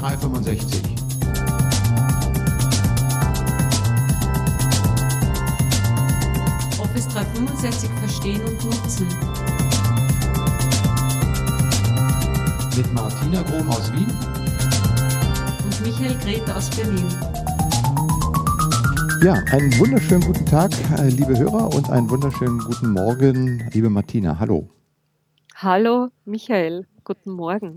365. Office 365 verstehen und nutzen. Mit Martina Grom aus Wien und Michael Grete aus Berlin. Ja, einen wunderschönen guten Tag, äh, liebe Hörer, und einen wunderschönen guten Morgen, liebe Martina. Hallo. Hallo, Michael. Guten Morgen.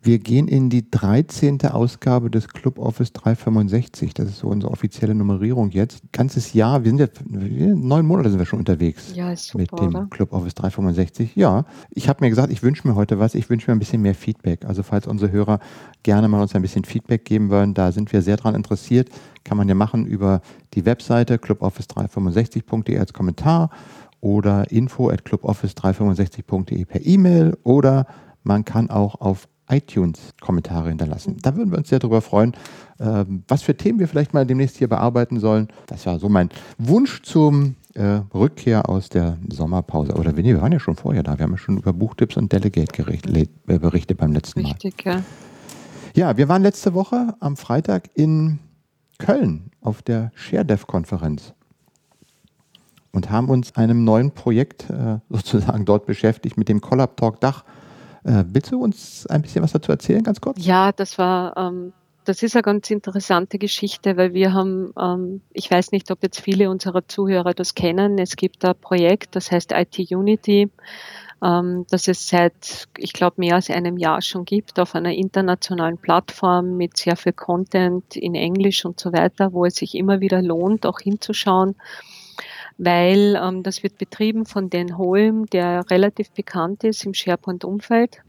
Wir gehen in die 13. Ausgabe des Club Office 365. Das ist so unsere offizielle Nummerierung jetzt. Ganzes Jahr, wir sind jetzt neun Monate sind wir schon unterwegs ja, super, mit dem oder? Club Office 365. Ja, ich habe mir gesagt, ich wünsche mir heute was. Ich wünsche mir ein bisschen mehr Feedback. Also falls unsere Hörer gerne mal uns ein bisschen Feedback geben wollen, da sind wir sehr dran interessiert. Kann man ja machen über die Webseite cluboffice365.de als Kommentar oder info at cluboffice365.de per E-Mail oder man kann auch auf iTunes Kommentare hinterlassen. Da würden wir uns sehr darüber freuen, ähm, was für Themen wir vielleicht mal demnächst hier bearbeiten sollen. Das war so mein Wunsch zum äh, Rückkehr aus der Sommerpause. Oder wenn wir waren ja schon vorher da. Wir haben ja schon über Buchtipps und Delegate äh, berichtet beim letzten Mal. Richtig, ja. Ja, wir waren letzte Woche am Freitag in Köln auf der ShareDev-Konferenz und haben uns einem neuen Projekt äh, sozusagen dort beschäftigt mit dem Collab Talk Dach. Äh, willst du uns ein bisschen was dazu erzählen, ganz kurz? Ja, das war, ähm, das ist eine ganz interessante Geschichte, weil wir haben, ähm, ich weiß nicht, ob jetzt viele unserer Zuhörer das kennen. Es gibt ein Projekt, das heißt IT Unity, ähm, das es seit, ich glaube, mehr als einem Jahr schon gibt, auf einer internationalen Plattform mit sehr viel Content in Englisch und so weiter, wo es sich immer wieder lohnt, auch hinzuschauen weil ähm, das wird betrieben von Dan Holm, der relativ bekannt ist im SharePoint-Umfeld.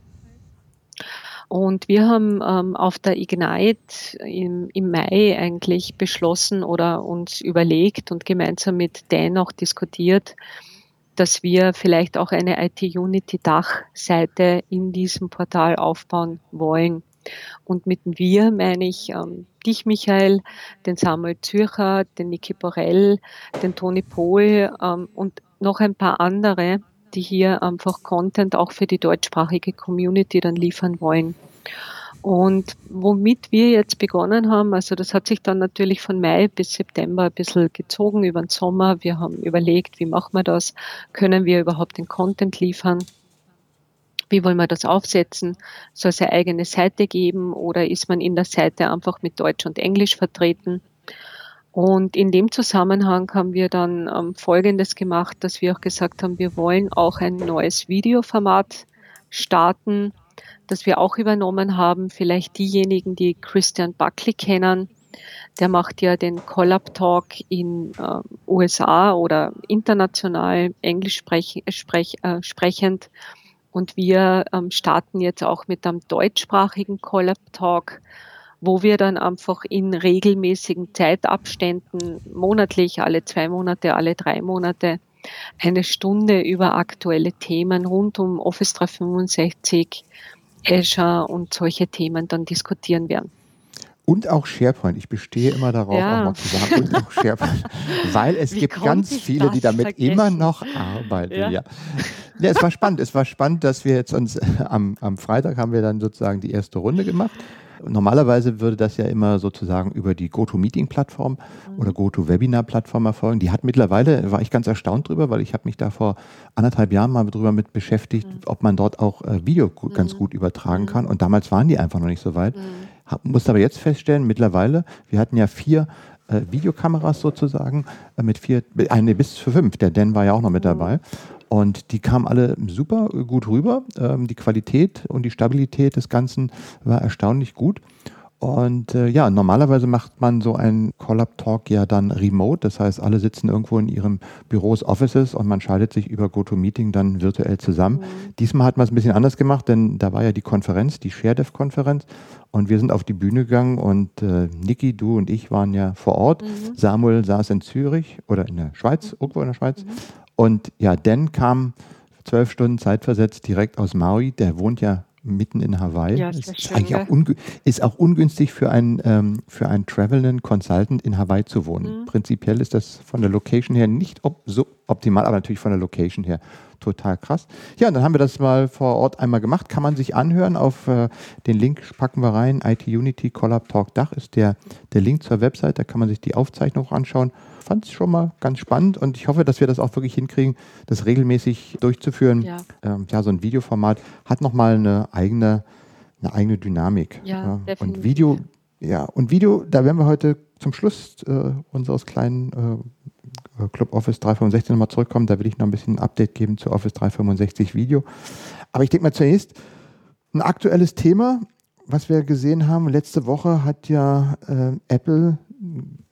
Und wir haben ähm, auf der Ignite im, im Mai eigentlich beschlossen oder uns überlegt und gemeinsam mit Dan auch diskutiert, dass wir vielleicht auch eine IT-Unity-Dachseite in diesem Portal aufbauen wollen. Und mit wir meine ich ähm, dich, Michael, den Samuel Zürcher, den Niki Borell, den Toni Pohl ähm, und noch ein paar andere, die hier einfach Content auch für die deutschsprachige Community dann liefern wollen. Und womit wir jetzt begonnen haben, also das hat sich dann natürlich von Mai bis September ein bisschen gezogen über den Sommer. Wir haben überlegt, wie machen wir das? Können wir überhaupt den Content liefern? Wie wollen wir das aufsetzen? Soll es eine eigene Seite geben oder ist man in der Seite einfach mit Deutsch und Englisch vertreten? Und in dem Zusammenhang haben wir dann ähm, Folgendes gemacht, dass wir auch gesagt haben, wir wollen auch ein neues Videoformat starten, das wir auch übernommen haben. Vielleicht diejenigen, die Christian Buckley kennen, der macht ja den Collab Talk in äh, USA oder international englisch sprech, sprech, äh, sprechend. Und wir ähm, starten jetzt auch mit einem deutschsprachigen Collab Talk, wo wir dann einfach in regelmäßigen Zeitabständen, monatlich, alle zwei Monate, alle drei Monate, eine Stunde über aktuelle Themen rund um Office 365, Azure und solche Themen dann diskutieren werden. Und auch SharePoint. Ich bestehe immer darauf, Ja. auch mal zu sagen, und auch SharePoint. Weil es Wie gibt ganz viele, die damit vergessen? immer noch arbeiten. Ja. Ja. Ja. es war spannend. Es war spannend, dass wir jetzt uns äh, am, am Freitag haben wir dann sozusagen die erste Runde gemacht. Normalerweise würde das ja immer sozusagen über die GoToMeeting-Plattform Mhm. oder GoToWebinar-Plattform erfolgen. Die hat mittlerweile, war ich ganz erstaunt drüber, weil ich habe mich da vor anderthalb Jahren mal drüber mit beschäftigt, Mhm. ob man dort auch äh, Video ganz gut übertragen kann. Und damals waren die einfach noch nicht so weit. Hab, musste aber jetzt feststellen, mittlerweile, wir hatten ja vier äh, Videokameras sozusagen, äh, mit vier, äh, nee, bis zu fünf. Der Dan war ja auch noch mit dabei. Und die kamen alle super äh, gut rüber. Ähm, die Qualität und die Stabilität des Ganzen war erstaunlich gut. Und äh, ja, normalerweise macht man so einen Collab-Talk ja dann remote. Das heißt, alle sitzen irgendwo in ihrem Büros, Offices und man schaltet sich über GoToMeeting dann virtuell zusammen. Diesmal hat man es ein bisschen anders gemacht, denn da war ja die Konferenz, die ShareDev-Konferenz. Und wir sind auf die Bühne gegangen und äh, Niki, du und ich waren ja vor Ort. Samuel saß in Zürich oder in der Schweiz, irgendwo in der Schweiz. Und ja, Dan kam zwölf Stunden zeitversetzt direkt aus Maui. Der wohnt ja mitten in Hawaii. Ja, ist, sehr ist schön, eigentlich gell? auch, ungü ist auch ungünstig für einen, ähm, für einen travelnden Consultant in Hawaii zu wohnen. Mhm. Prinzipiell ist das von der Location her nicht op so optimal, aber natürlich von der Location her total krass. Ja, und dann haben wir das mal vor Ort einmal gemacht. Kann man sich anhören. Auf äh, den Link packen wir rein. IT Unity Collab Talk Dach ist der, der Link zur Website. Da kann man sich die Aufzeichnung auch anschauen. Fand es schon mal ganz spannend und ich hoffe, dass wir das auch wirklich hinkriegen, das regelmäßig durchzuführen. Ja. Ähm, ja, so ein Videoformat hat nochmal eine eigene, eine eigene Dynamik. Ja, Und definitiv. Video, ja, und Video, da werden wir heute zum Schluss äh, unseres kleinen äh, Club Office 365 nochmal zurückkommen. Da will ich noch ein bisschen ein Update geben zu Office 365 Video. Aber ich denke mal zunächst ein aktuelles Thema, was wir gesehen haben. Letzte Woche hat ja äh, Apple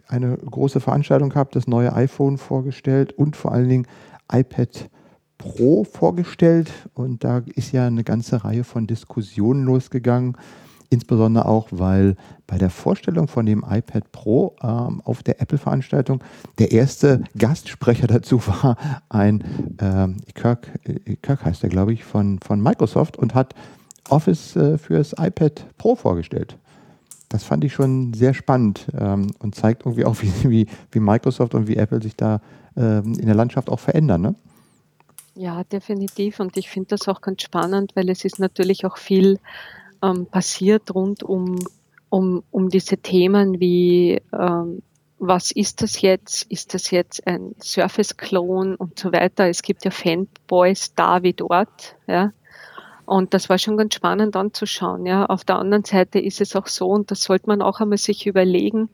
eine große Veranstaltung gehabt, das neue iPhone vorgestellt und vor allen Dingen iPad Pro vorgestellt. Und da ist ja eine ganze Reihe von Diskussionen losgegangen. Insbesondere auch, weil bei der Vorstellung von dem iPad Pro ähm, auf der Apple-Veranstaltung der erste Gastsprecher dazu war ein ähm, Kirk, äh, Kirk heißt er, glaube ich, von, von Microsoft und hat Office äh, fürs iPad Pro vorgestellt. Das fand ich schon sehr spannend ähm, und zeigt irgendwie auch, wie, wie, wie Microsoft und wie Apple sich da ähm, in der Landschaft auch verändern. Ne? Ja, definitiv. Und ich finde das auch ganz spannend, weil es ist natürlich auch viel ähm, passiert rund um, um, um diese Themen wie ähm, was ist das jetzt? Ist das jetzt ein Surface-Klon und so weiter? Es gibt ja Fanboys da wie dort, ja. Und das war schon ganz spannend anzuschauen, ja. Auf der anderen Seite ist es auch so, und das sollte man auch einmal sich überlegen,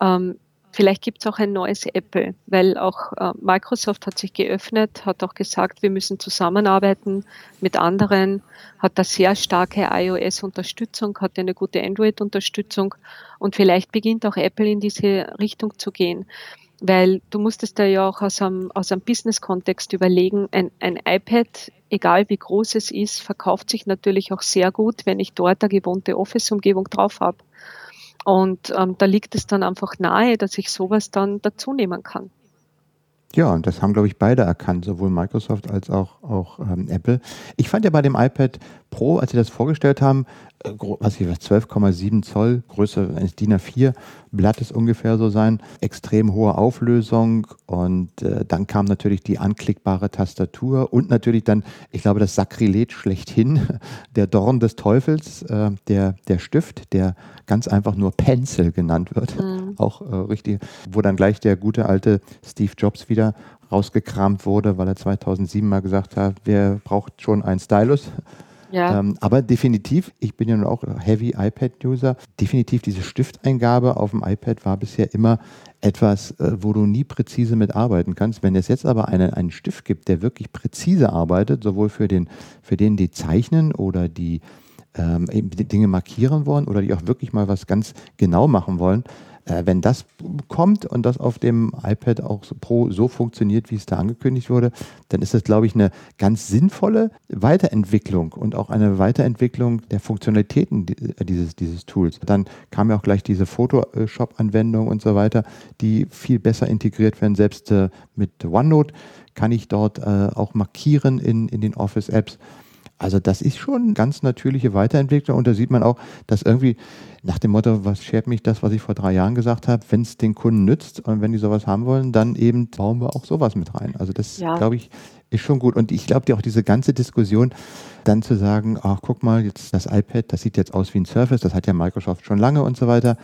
ähm, Vielleicht gibt es auch ein neues Apple, weil auch äh, Microsoft hat sich geöffnet, hat auch gesagt, wir müssen zusammenarbeiten mit anderen, hat da sehr starke iOS-Unterstützung, hat eine gute Android-Unterstützung und vielleicht beginnt auch Apple in diese Richtung zu gehen. Weil du musst es da ja auch aus einem, aus einem Business-Kontext überlegen, ein, ein iPad, egal wie groß es ist, verkauft sich natürlich auch sehr gut, wenn ich dort eine gewohnte Office-Umgebung drauf habe. Und ähm, da liegt es dann einfach nahe, dass ich sowas dann dazu nehmen kann. Ja, und das haben, glaube ich, beide erkannt, sowohl Microsoft als auch, auch ähm, Apple. Ich fand ja bei dem iPad Pro, als sie das vorgestellt haben, äh, was ich weiß, 12,7 Zoll, Größe eines DIN A4 Blattes ungefähr so sein, extrem hohe Auflösung und äh, dann kam natürlich die anklickbare Tastatur und natürlich dann, ich glaube, das Sakrileg schlechthin, der Dorn des Teufels, äh, der, der Stift, der ganz einfach nur Pencil genannt wird, auch äh, richtig, wo dann gleich der gute alte Steve Jobs wieder rausgekramt wurde, weil er 2007 mal gesagt hat, wer braucht schon einen Stylus? Ja, Ähm, aber definitiv, ich bin ja nun auch Heavy iPad-User, definitiv diese Stifteingabe auf dem iPad war bisher immer etwas, äh, wo du nie präzise mitarbeiten kannst. Wenn es jetzt aber einen, einen Stift gibt, der wirklich präzise arbeitet, sowohl für den, für den, die zeichnen oder die ähm, Dinge markieren wollen oder die auch wirklich mal was ganz genau machen wollen, wenn das kommt und das auf dem iPad auch Pro so funktioniert, wie es da angekündigt wurde, dann ist das, glaube ich, eine ganz sinnvolle Weiterentwicklung und auch eine Weiterentwicklung der Funktionalitäten äh, dieses, dieses Tools. Dann kam ja auch gleich diese Photoshop-Anwendung und so weiter, die viel besser integriert werden. Selbst äh, mit OneNote kann ich dort äh, auch markieren in, in den Office-Apps. Also das ist schon eine ganz natürliche Weiterentwicklung und da sieht man auch, dass irgendwie nach dem Motto, was schert mich das, was ich vor drei Jahren gesagt habe, wenn es den Kunden nützt und wenn die sowas haben wollen, dann eben bauen wir auch sowas mit rein. Also das, Ja. glaube ich, ist schon gut. Und ich glaube dir auch diese ganze Diskussion, dann zu sagen, ach guck mal, jetzt das iPad, das sieht jetzt aus wie ein Surface, das hat ja Microsoft schon lange und so weiter.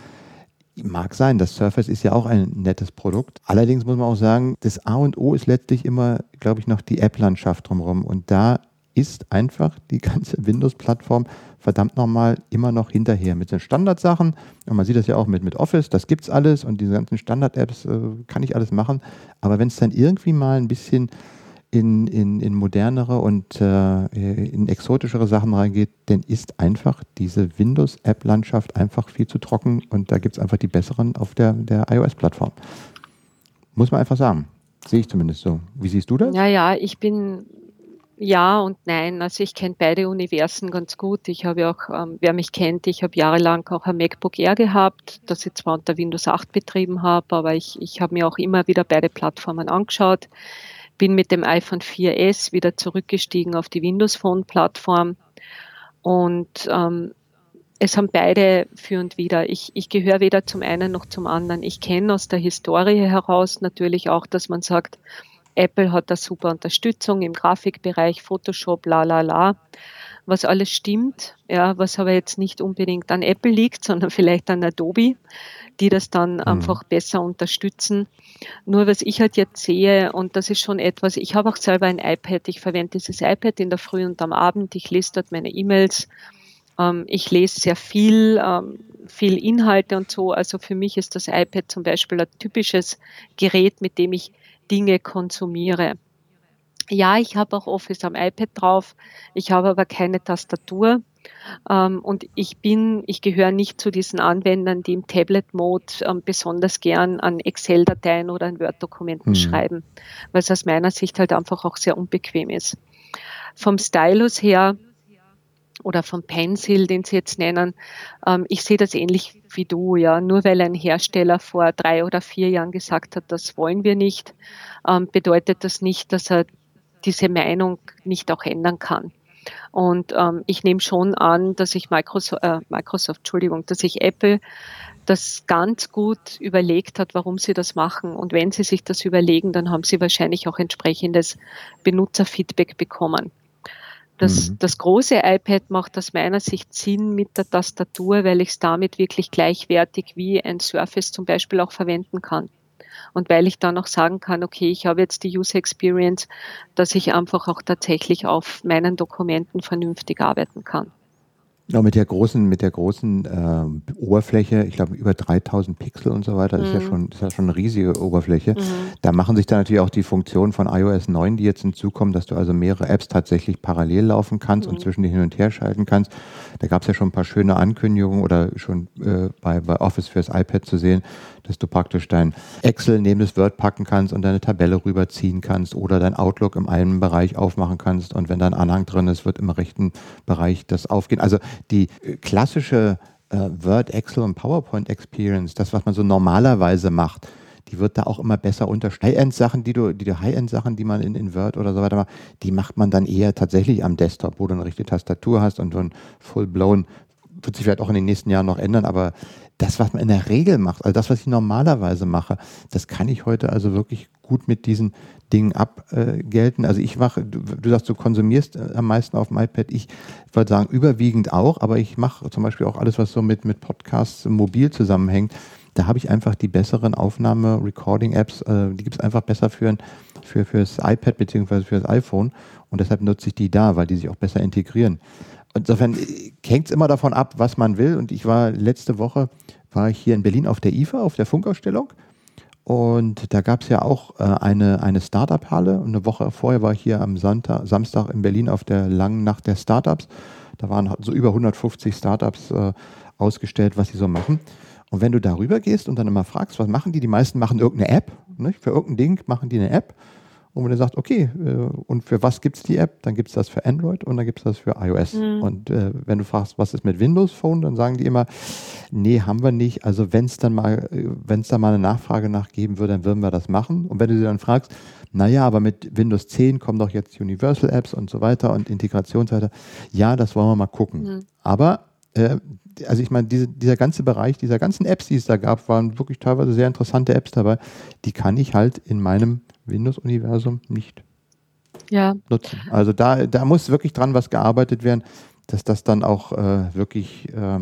Mag sein, das Surface ist ja auch ein nettes Produkt. Allerdings muss man auch sagen, das A und O ist letztlich immer, glaube ich, noch die App-Landschaft drumherum. Und da ist einfach die ganze Windows-Plattform verdammt nochmal immer noch hinterher mit den Standardsachen. Und man sieht das ja auch mit, mit Office, das gibt's alles und diese ganzen Standard-Apps äh, kann ich alles machen. Aber wenn es dann irgendwie mal ein bisschen in, in, in modernere und äh, in exotischere Sachen reingeht, dann ist einfach diese Windows-App-Landschaft einfach viel zu trocken und da gibt es einfach die besseren auf der, der iOS-Plattform. Muss man einfach sagen. Sehe ich zumindest so. Wie siehst du das? ja, ja, ich bin ja und nein. Also ich kenne beide Universen ganz gut. Ich habe auch, ähm, wer mich kennt, ich habe jahrelang auch ein MacBook Air gehabt, das ich zwar unter Windows 8 betrieben habe, aber ich, ich habe mir auch immer wieder beide Plattformen angeschaut. Bin mit dem iPhone 4S wieder zurückgestiegen auf die Windows Phone Plattform. Und ähm, es haben beide für und wieder. Ich, ich gehöre weder zum einen noch zum anderen. Ich kenne aus der Historie heraus natürlich auch, dass man sagt, Apple hat da super Unterstützung im Grafikbereich, Photoshop, la la la, was alles stimmt, ja, was aber jetzt nicht unbedingt an Apple liegt, sondern vielleicht an Adobe, die das dann mhm. einfach besser unterstützen. Nur was ich halt jetzt sehe, und das ist schon etwas, ich habe auch selber ein iPad, ich verwende dieses iPad in der Früh und am Abend, ich lese dort meine E-Mails, ähm, ich lese sehr viel, ähm, viel Inhalte und so. Also für mich ist das iPad zum Beispiel ein typisches Gerät, mit dem ich Dinge konsumiere. Ja, ich habe auch Office am iPad drauf, ich habe aber keine Tastatur. Ähm, und ich bin, ich gehöre nicht zu diesen Anwendern, die im Tablet-Mode ähm, besonders gern an Excel-Dateien oder an Word-Dokumenten mhm. schreiben, weil es aus meiner Sicht halt einfach auch sehr unbequem ist. Vom Stylus her oder vom Pencil, den Sie jetzt nennen. Ähm, ich sehe das ähnlich wie du, ja. Nur weil ein Hersteller vor drei oder vier Jahren gesagt hat, das wollen wir nicht, ähm, bedeutet das nicht, dass er diese Meinung nicht auch ändern kann. Und ähm, ich nehme schon an, dass ich Microsoft, äh, Microsoft, Entschuldigung, dass ich Apple das ganz gut überlegt hat, warum sie das machen. Und wenn sie sich das überlegen, dann haben sie wahrscheinlich auch entsprechendes Benutzerfeedback bekommen. Das, mhm. das große iPad macht aus meiner Sicht Sinn mit der Tastatur, weil ich es damit wirklich gleichwertig wie ein Surface zum Beispiel auch verwenden kann. Und weil ich dann auch sagen kann, okay, ich habe jetzt die User Experience, dass ich einfach auch tatsächlich auf meinen Dokumenten vernünftig arbeiten kann. Ja, mit der großen, mit der großen äh, Oberfläche, ich glaube über 3000 Pixel und so weiter, mhm. ist ja schon, das ist ja schon eine riesige Oberfläche. Mhm. Da machen sich dann natürlich auch die Funktionen von iOS 9, die jetzt hinzukommen, dass du also mehrere Apps tatsächlich parallel laufen kannst mhm. und zwischen die hin und her schalten kannst. Da gab es ja schon ein paar schöne Ankündigungen oder schon äh, bei, bei Office fürs iPad zu sehen, dass du praktisch dein Excel neben das Word packen kannst und deine Tabelle rüberziehen kannst oder dein Outlook im einen Bereich aufmachen kannst und wenn da ein Anhang drin ist, wird im rechten Bereich das aufgehen. Also die äh, klassische äh, Word, Excel und PowerPoint Experience, das, was man so normalerweise macht, die wird da auch immer besser unterstützt. High-End-Sachen, die du, die High-End-Sachen, die man in, in Word oder so weiter macht, die macht man dann eher tatsächlich am Desktop, wo du eine richtige Tastatur hast und so ein full-blown, wird sich vielleicht auch in den nächsten Jahren noch ändern, aber das, was man in der Regel macht, also das, was ich normalerweise mache, das kann ich heute also wirklich gut mit diesen Dingen abgelten. also ich mache, du, du, sagst, du konsumierst äh, am meisten auf dem iPad. Ich würde sagen, überwiegend auch, aber ich mache zum Beispiel auch alles, was so mit, mit Podcasts mobil zusammenhängt. Da habe ich einfach die besseren Aufnahme-Recording-Apps, äh, die gibt es einfach besser für, für, für das iPad bzw. für das iPhone. Und deshalb nutze ich die da, weil die sich auch besser integrieren. Insofern äh, hängt es immer davon ab, was man will. Und ich war letzte Woche, war ich hier in Berlin auf der IFA, auf der Funkausstellung. Und da gab es ja auch äh, eine, eine Startup-Halle. Und eine Woche vorher war ich hier am Sonntag, Samstag in Berlin auf der langen Nacht der Startups. Da waren so über 150 Startups äh, ausgestellt, was sie so machen. Und wenn du darüber gehst und dann immer fragst, was machen die? Die meisten machen irgendeine App. Nicht? Für irgendein Ding machen die eine App. Und wenn du sagst, okay, äh, und für was gibt es die App? Dann gibt es das für Android und dann gibt es das für iOS. Mhm. Und äh, wenn du fragst, was ist mit Windows Phone, dann sagen die immer, nee, haben wir nicht. Also wenn es dann mal, wenn es da mal eine Nachfrage nachgeben würde, dann würden wir das machen. Und wenn du sie dann fragst, naja, aber mit Windows 10 kommen doch jetzt Universal Apps und so weiter und Integrationsseite. Ja, das wollen wir mal gucken. Mhm. Aber äh, also ich meine, diese, dieser ganze Bereich, dieser ganzen Apps, die es da gab, waren wirklich teilweise sehr interessante Apps dabei. Die kann ich halt in meinem Windows-Universum nicht ja. nutzen. Also da, da muss wirklich dran was gearbeitet werden, dass das dann auch äh, wirklich, äh,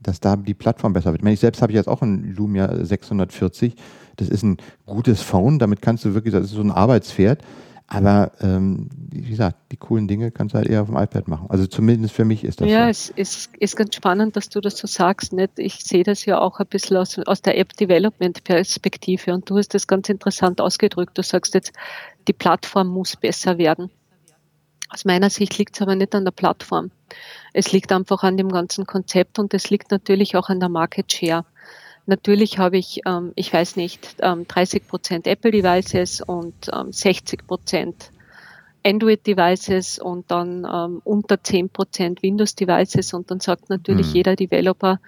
dass da die Plattform besser wird. Ich, meine, ich selbst habe jetzt auch ein Lumia 640. Das ist ein gutes Phone, damit kannst du wirklich, das ist so ein Arbeitspferd. Aber ähm, wie gesagt, die coolen Dinge kannst du halt eher auf dem iPad machen. Also zumindest für mich ist das ja, so. Ja, es ist, ist ganz spannend, dass du das so sagst. Nicht? Ich sehe das ja auch ein bisschen aus, aus der App-Development-Perspektive und du hast das ganz interessant ausgedrückt. Du sagst jetzt, die Plattform muss besser werden. Aus meiner Sicht liegt es aber nicht an der Plattform. Es liegt einfach an dem ganzen Konzept und es liegt natürlich auch an der Market Share. Natürlich habe ich, ähm, ich weiß nicht, ähm, 30 Prozent Apple Devices und ähm, 60 Prozent Android Devices und dann ähm, unter 10 Prozent Windows Devices und dann sagt natürlich mhm. jeder Developer,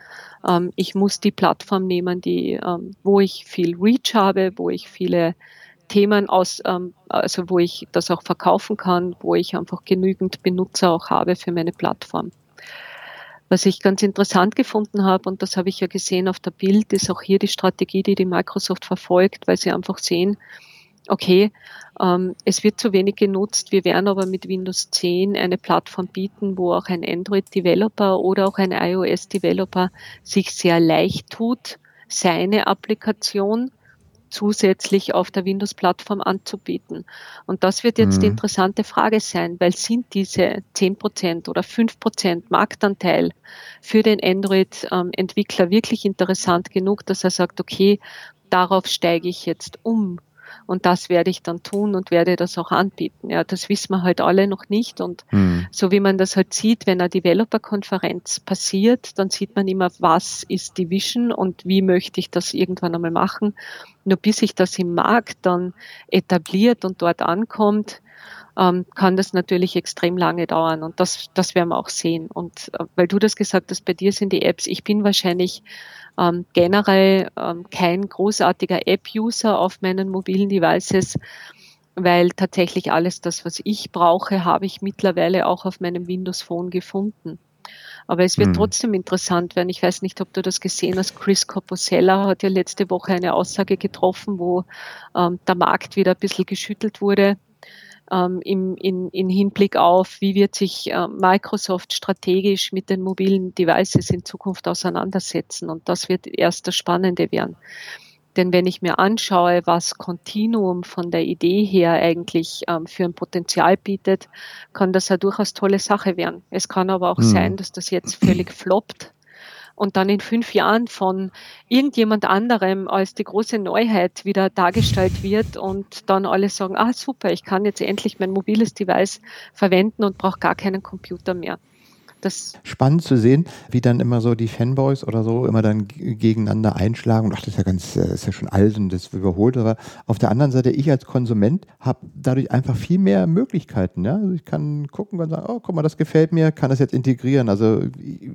ähm, ich muss die Plattform nehmen, die, ähm, wo ich viel Reach habe, wo ich viele Themen aus, also wo ich das auch verkaufen kann, wo ich einfach genügend Benutzer auch habe für meine Plattform. Was ich ganz interessant gefunden habe, und das habe ich ja gesehen auf der Bild, ist auch hier die Strategie, die die Microsoft verfolgt, weil sie einfach sehen, okay, ähm, es wird zu wenig genutzt. Wir werden aber mit Windows 10 eine Plattform bieten, wo auch ein Android-Developer oder auch ein iOS-Developer sich sehr leicht tut, seine Applikation zusätzlich auf der Windows-Plattform anzubieten. Und das wird jetzt mhm. die interessante Frage sein, weil sind diese 10% oder 5% Marktanteil für den Android-Entwickler wirklich interessant genug, dass er sagt, okay, darauf steige ich jetzt um und das werde ich dann tun und werde das auch anbieten. Ja, das wissen wir halt alle noch nicht. Und mhm. so wie man das halt sieht, wenn eine Developer-Konferenz passiert, dann sieht man immer, was ist die Vision und wie möchte ich das irgendwann einmal machen. Nur bis sich das im Markt dann etabliert und dort ankommt, ähm, kann das natürlich extrem lange dauern und das, das werden wir auch sehen. Und äh, weil du das gesagt hast, bei dir sind die Apps, ich bin wahrscheinlich ähm, generell ähm, kein großartiger App-User auf meinen mobilen Devices, weil tatsächlich alles das, was ich brauche, habe ich mittlerweile auch auf meinem Windows Phone gefunden. Aber es wird hm. trotzdem interessant werden. Ich weiß nicht, ob du das gesehen hast. Chris Corposella hat ja letzte Woche eine Aussage getroffen, wo ähm, der Markt wieder ein bisschen geschüttelt wurde ähm, im, in, in Hinblick auf, wie wird sich äh, Microsoft strategisch mit den mobilen Devices in Zukunft auseinandersetzen. Und das wird erst das Spannende werden. Denn wenn ich mir anschaue, was Continuum von der Idee her eigentlich ähm, für ein Potenzial bietet, kann das ja durchaus tolle Sache werden. Es kann aber auch mhm. sein, dass das jetzt völlig floppt und dann in fünf Jahren von irgendjemand anderem als die große Neuheit wieder dargestellt wird und dann alle sagen, ah super, ich kann jetzt endlich mein mobiles Device verwenden und brauche gar keinen Computer mehr. Das Spannend zu sehen, wie dann immer so die Fanboys oder so immer dann gegeneinander einschlagen und ach, das ist ja ganz, äh, ist ja schon alt und das überholt. Aber auf der anderen Seite, ich als Konsument habe dadurch einfach viel mehr Möglichkeiten. Ja? Also ich kann gucken und sagen, oh, guck mal, das gefällt mir, kann das jetzt integrieren. Also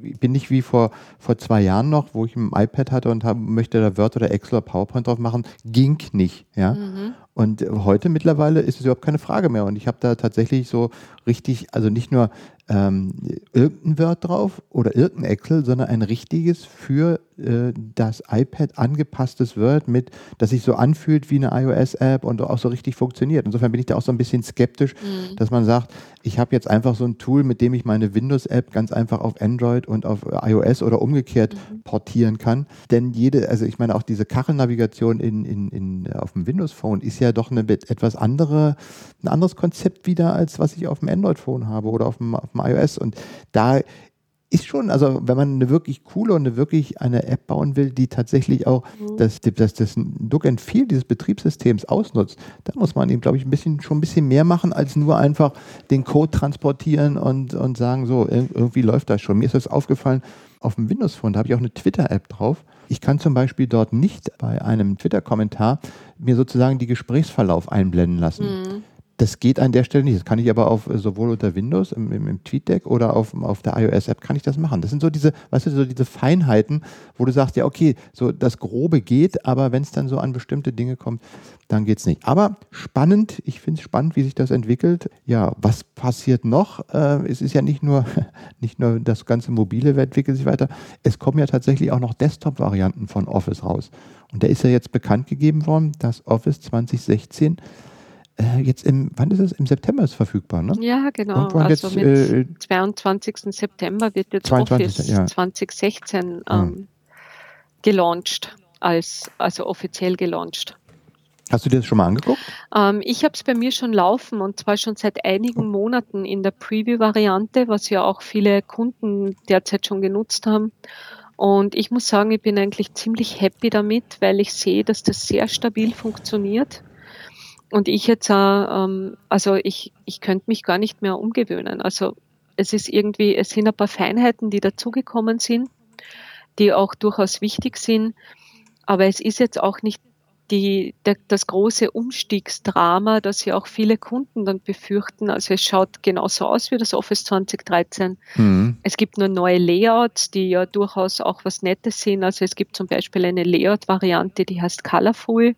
ich bin nicht wie vor, vor zwei Jahren noch, wo ich ein iPad hatte und hab, möchte da Word oder Excel oder PowerPoint drauf machen, ging nicht. Ja? Mhm. Und heute mittlerweile ist es überhaupt keine Frage mehr. Und ich habe da tatsächlich so richtig, also nicht nur ähm, irgendein Word drauf oder irgendein Excel, sondern ein richtiges für äh, das iPad angepasstes Word mit, das sich so anfühlt wie eine iOS-App und auch so richtig funktioniert. Insofern bin ich da auch so ein bisschen skeptisch, mhm. dass man sagt, ich habe jetzt einfach so ein Tool, mit dem ich meine Windows-App ganz einfach auf Android und auf iOS oder umgekehrt mhm. portieren kann. Denn jede, also ich meine auch diese Kachelnavigation in, in, in, auf dem Windows-Phone ist ja doch eine etwas andere, ein anderes Konzept wieder, als was ich auf dem Android-Phone habe oder auf dem, auf dem iOS. Und da ist schon, also wenn man eine wirklich coole und eine wirklich eine App bauen will, die tatsächlich auch mhm. das, das, das Look and Feel dieses Betriebssystems ausnutzt, dann muss man eben, glaube ich, ein bisschen, schon ein bisschen mehr machen, als nur einfach den Code transportieren und, und sagen, so, irgendwie läuft das schon. Mir ist das aufgefallen, auf dem Windows Phone, da habe ich auch eine Twitter-App drauf. Ich kann zum Beispiel dort nicht bei einem Twitter-Kommentar mir sozusagen die Gesprächsverlauf einblenden lassen. Mhm. Das geht an der Stelle nicht. Das kann ich aber auf sowohl unter Windows im, im, im TweetDeck oder auf, auf der iOS-App kann ich das machen. Das sind so diese, weißt du, so diese Feinheiten, wo du sagst, ja, okay, so das Grobe geht, aber wenn es dann so an bestimmte Dinge kommt, dann geht es nicht. Aber spannend, ich finde es spannend, wie sich das entwickelt. Ja, was passiert noch? Äh, es ist ja nicht nur, nicht nur das ganze Mobile entwickelt sich weiter. Es kommen ja tatsächlich auch noch Desktop-Varianten von Office raus. Und da ist ja jetzt bekannt gegeben worden, dass Office 2016 äh, jetzt im, wann ist es? Im September ist verfügbar, ne? Ja, genau. Also jetzt, mit äh, 22. September wird jetzt 22, Office ja. 2016 ah. ähm, mhm. gelauncht, als, also offiziell gelauncht. Hast du dir das schon mal angeguckt? Ähm, ich habe es bei mir schon laufen und zwar schon seit einigen Monaten in der Preview-Variante, was ja auch viele Kunden derzeit schon genutzt haben. Und ich muss sagen, ich bin eigentlich ziemlich happy damit, weil ich sehe, dass das sehr stabil funktioniert. Und ich jetzt, ähm, also ich, ich könnte mich gar nicht mehr umgewöhnen. Also es ist irgendwie, es sind ein paar Feinheiten, die dazugekommen sind, die auch durchaus wichtig sind. Aber es ist jetzt auch nicht die, der, das große Umstiegsdrama, das ja auch viele Kunden dann befürchten. Also es schaut genauso aus wie das Office 2013. Mhm. Es gibt nur neue Layouts, die ja durchaus auch was Nettes sind. Also es gibt zum Beispiel eine Layout-Variante, die heißt Colorful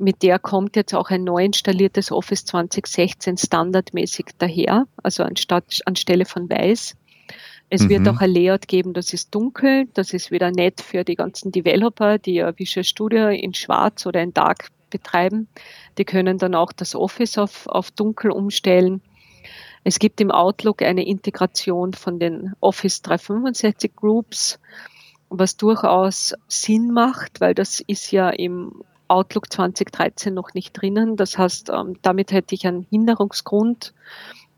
mit der kommt jetzt auch ein neu installiertes Office 2016 standardmäßig daher, also anstatt, anstelle von weiß. Es Mhm. wird auch ein Layout geben, das ist dunkel. Das ist wieder nett für die ganzen Developer, die ja Visual Studio in Schwarz oder in Dark betreiben. Die können dann auch das Office auf, auf dunkel umstellen. Es gibt im Outlook eine Integration von den Office 365 Groups, was durchaus Sinn macht, weil das ist ja im Outlook 2013 noch nicht drinnen. Das heißt, ähm, damit hätte ich einen Hinderungsgrund,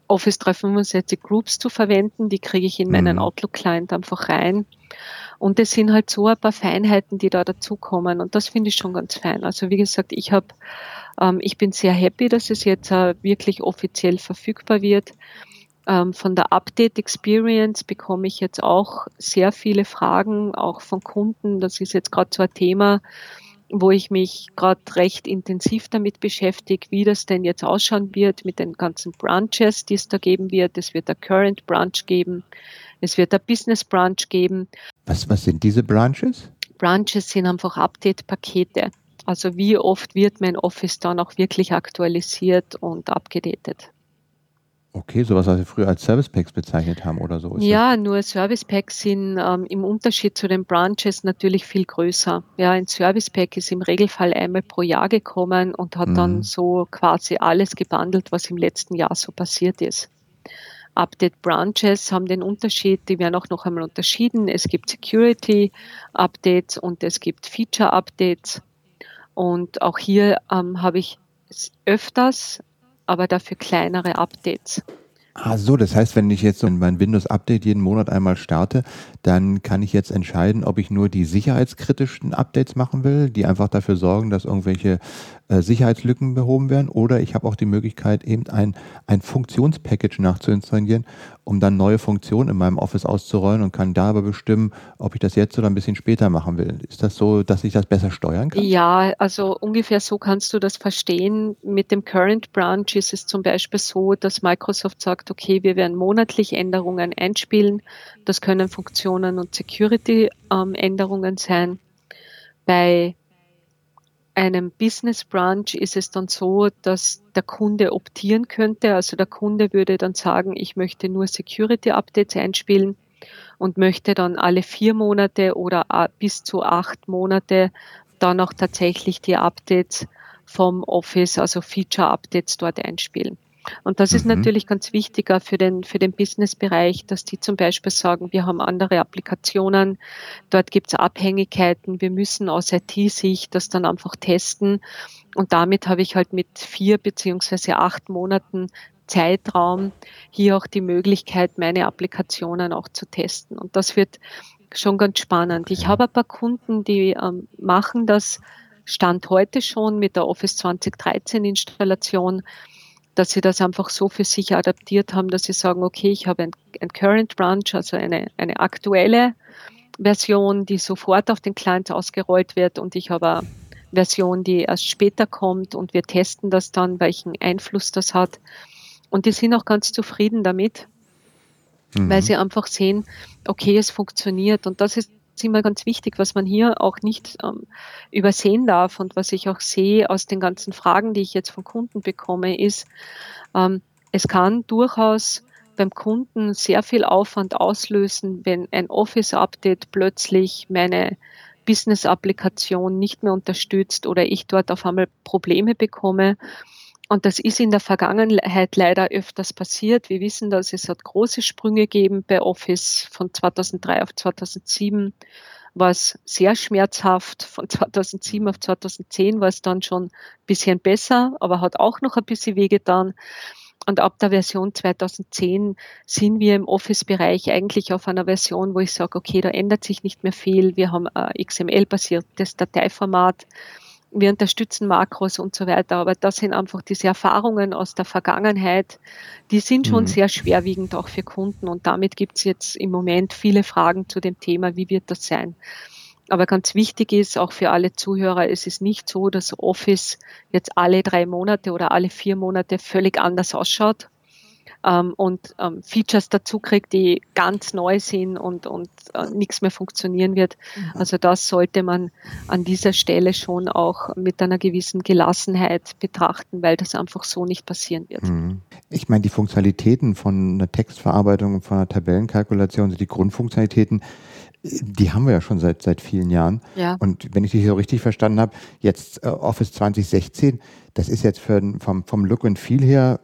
Office 365 Groups zu verwenden. Die kriege ich in meinen Mhm. Outlook-Client einfach rein. Und es sind halt so ein paar Feinheiten, die da dazukommen. Und das finde ich schon ganz fein. Also wie gesagt, ich habe, ähm, ich bin sehr happy, dass es jetzt äh, wirklich offiziell verfügbar wird. Ähm, von der Update Experience bekomme ich jetzt auch sehr viele Fragen, auch von Kunden. Das ist jetzt gerade so ein Thema, wo ich mich gerade recht intensiv damit beschäftige, wie das denn jetzt ausschauen wird mit den ganzen Branches, die es da geben wird. Es wird ein Current Branch geben, es wird ein Business Branch geben. Was, was sind diese Branches? Branches sind einfach Update-Pakete. Also wie oft wird mein Office dann auch wirklich aktualisiert und abgedatet? Okay, sowas, was wir früher als Service Packs bezeichnet haben oder so. Ja, nur Service Packs sind ähm, im Unterschied zu den Branches natürlich viel größer. Ja, ein Service Pack ist im Regelfall einmal pro Jahr gekommen und hat Mhm. dann so quasi alles gebundelt, was im letzten Jahr so passiert ist. Update Branches haben den Unterschied, die werden auch noch einmal unterschieden. Es gibt Security Updates und es gibt Feature Updates. Und auch hier ähm, habe ich es öfters, aber dafür kleinere Updates. Ah, so, das heißt, wenn ich jetzt mein Windows-Update jeden Monat einmal starte, dann kann ich jetzt entscheiden, ob ich nur die sicherheitskritischen Updates machen will, die einfach dafür sorgen, dass irgendwelche Sicherheitslücken behoben werden, oder ich habe auch die Möglichkeit, eben ein, ein Funktionspackage nachzuinstallieren, um dann neue Funktionen in meinem Office auszurollen und kann da aber bestimmen, ob ich das jetzt oder ein bisschen später machen will. Ist das so, dass ich das besser steuern kann? Ja, also ungefähr so kannst du das verstehen. Mit dem Current Branch ist es zum Beispiel so, dass Microsoft sagt, okay, wir werden monatlich Änderungen einspielen. Das können Funktionen und Security-Änderungen sein. Bei einem Business Branch ist es dann so, dass der Kunde optieren könnte. Also der Kunde würde dann sagen, ich möchte nur Security Updates einspielen und möchte dann alle vier Monate oder bis zu acht Monate dann auch tatsächlich die Updates vom Office, also Feature Updates dort einspielen. Und das ist Mhm. natürlich ganz wichtig auch für den, für den Businessbereich, dass die zum Beispiel sagen, wir haben andere Applikationen, dort gibt es Abhängigkeiten, wir müssen aus IT-Sicht das dann einfach testen. Und damit habe ich halt mit vier beziehungsweise acht Monaten Zeitraum hier auch die Möglichkeit, meine Applikationen auch zu testen. Und das wird schon ganz spannend. Ich habe ein paar Kunden, die ähm, machen das Stand heute schon mit der Office 2013 Installation, dass sie das einfach so für sich adaptiert haben, dass sie sagen, okay, ich habe ein, ein Current Branch, also eine, eine aktuelle Version, die sofort auf den Client ausgerollt wird und ich habe eine Version, die erst später kommt und wir testen das dann, welchen Einfluss das hat. Und die sind auch ganz zufrieden damit, Mhm. weil sie einfach sehen, okay, es funktioniert. Und das ist immer ganz wichtig, was man hier auch nicht ähm, übersehen darf und was ich auch sehe aus den ganzen Fragen, die ich jetzt von Kunden bekomme, ist, ähm, es kann durchaus beim Kunden sehr viel Aufwand auslösen, wenn ein Office-Update plötzlich meine Business-Applikation nicht mehr unterstützt oder ich dort auf einmal Probleme bekomme. Und das ist in der Vergangenheit leider öfters passiert. Wir wissen dass es hat große Sprünge gegeben bei Office von 2003 auf 2007 war es sehr schmerzhaft. Von 2007 auf 2010 war es dann schon ein bisschen besser, aber hat auch noch ein bisschen wehgetan. Und ab der Version 2010 sind wir im Office-Bereich eigentlich auf einer Version, wo ich sage, okay, da ändert sich nicht mehr viel. Wir haben ein XML-basiertes Dateiformat. Wir unterstützen Makros und so weiter. Aber das sind einfach diese Erfahrungen aus der Vergangenheit, die sind schon Mhm. sehr schwerwiegend auch für Kunden. Und damit gibt es jetzt im Moment viele Fragen zu dem Thema, wie wird das sein? Aber ganz wichtig ist auch für alle Zuhörer, es ist nicht so, dass Office jetzt alle drei Monate oder alle vier Monate völlig anders ausschaut. Ähm, und ähm, Features dazu kriegt, die ganz neu sind und, und äh, nichts mehr funktionieren wird. Mhm. Also das sollte man an dieser Stelle schon auch mit einer gewissen Gelassenheit betrachten, weil das einfach so nicht passieren wird. Mhm. Ich meine, die Funktionalitäten von einer Textverarbeitung, von einer Tabellenkalkulation, also die Grundfunktionalitäten, die haben wir ja schon seit, seit vielen Jahren. Ja. Und wenn ich dich so richtig verstanden habe, jetzt äh, Office 2016, das ist jetzt für, vom, vom Look and Feel her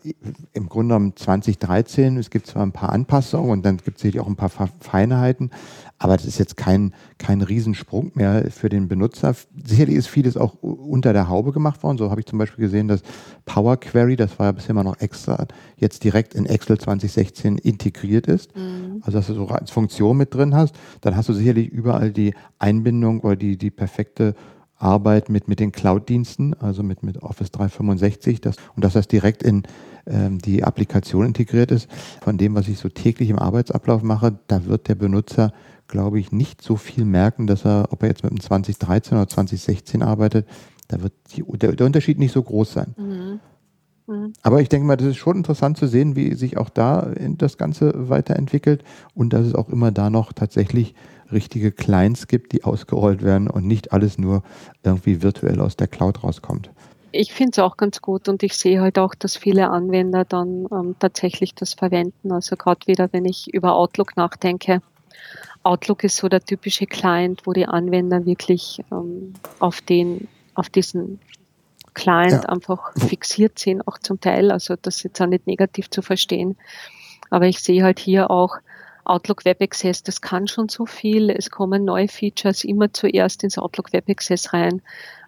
im Grunde genommen 2013. Es gibt zwar ein paar Anpassungen und dann gibt es sicherlich auch ein paar Feinheiten, aber das ist jetzt kein, kein Riesensprung mehr für den Benutzer. Sicherlich ist vieles auch unter der Haube gemacht worden. So habe ich zum Beispiel gesehen, dass Power Query, das war ja bisher immer noch extra, jetzt direkt in Excel 2016 integriert ist. Mhm. Also dass du so als Funktion mit drin hast. Dann hast du sicherlich überall die Einbindung oder die, die perfekte Arbeit mit, mit den Cloud-Diensten, also mit, mit Office 365 das, und dass das direkt in ähm, die Applikation integriert ist. Von dem, was ich so täglich im Arbeitsablauf mache, da wird der Benutzer glaube ich, nicht so viel merken, dass er, ob er jetzt mit einem 2013 oder 2016 arbeitet, da wird die, der, der, Unterschied nicht so groß sein. Mhm. Mhm. Aber ich denke mal, das ist schon interessant zu sehen, wie sich auch da das Ganze weiterentwickelt und dass es auch immer da noch tatsächlich richtige Clients gibt, die ausgerollt werden und nicht alles nur irgendwie virtuell aus der Cloud rauskommt. Ich finde es auch ganz gut und ich sehe halt auch, dass viele Anwender dann ähm, tatsächlich das verwenden. Also gerade wieder, wenn ich über Outlook nachdenke, Outlook ist so der typische Client, wo die Anwender wirklich ähm, auf den, auf diesen Client ja. einfach fixiert sind, auch zum Teil. Also das ist jetzt auch nicht negativ zu verstehen. Aber ich sehe halt hier auch Outlook Web Access, das kann schon so viel. Es kommen neue Features immer zuerst ins Outlook Web Access rein.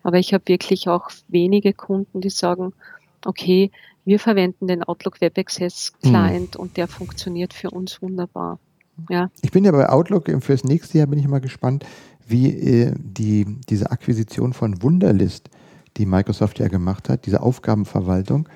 Aber ich habe wirklich auch wenige Kunden, die sagen, okay, wir verwenden den Outlook Web Access Client mhm. und der funktioniert für uns wunderbar. Ja. Ich bin ja bei Outlook fürs nächste Jahr bin ich mal gespannt, wie äh, die, diese Akquisition von Wunderlist, die Microsoft ja gemacht hat, diese Aufgabenverwaltung,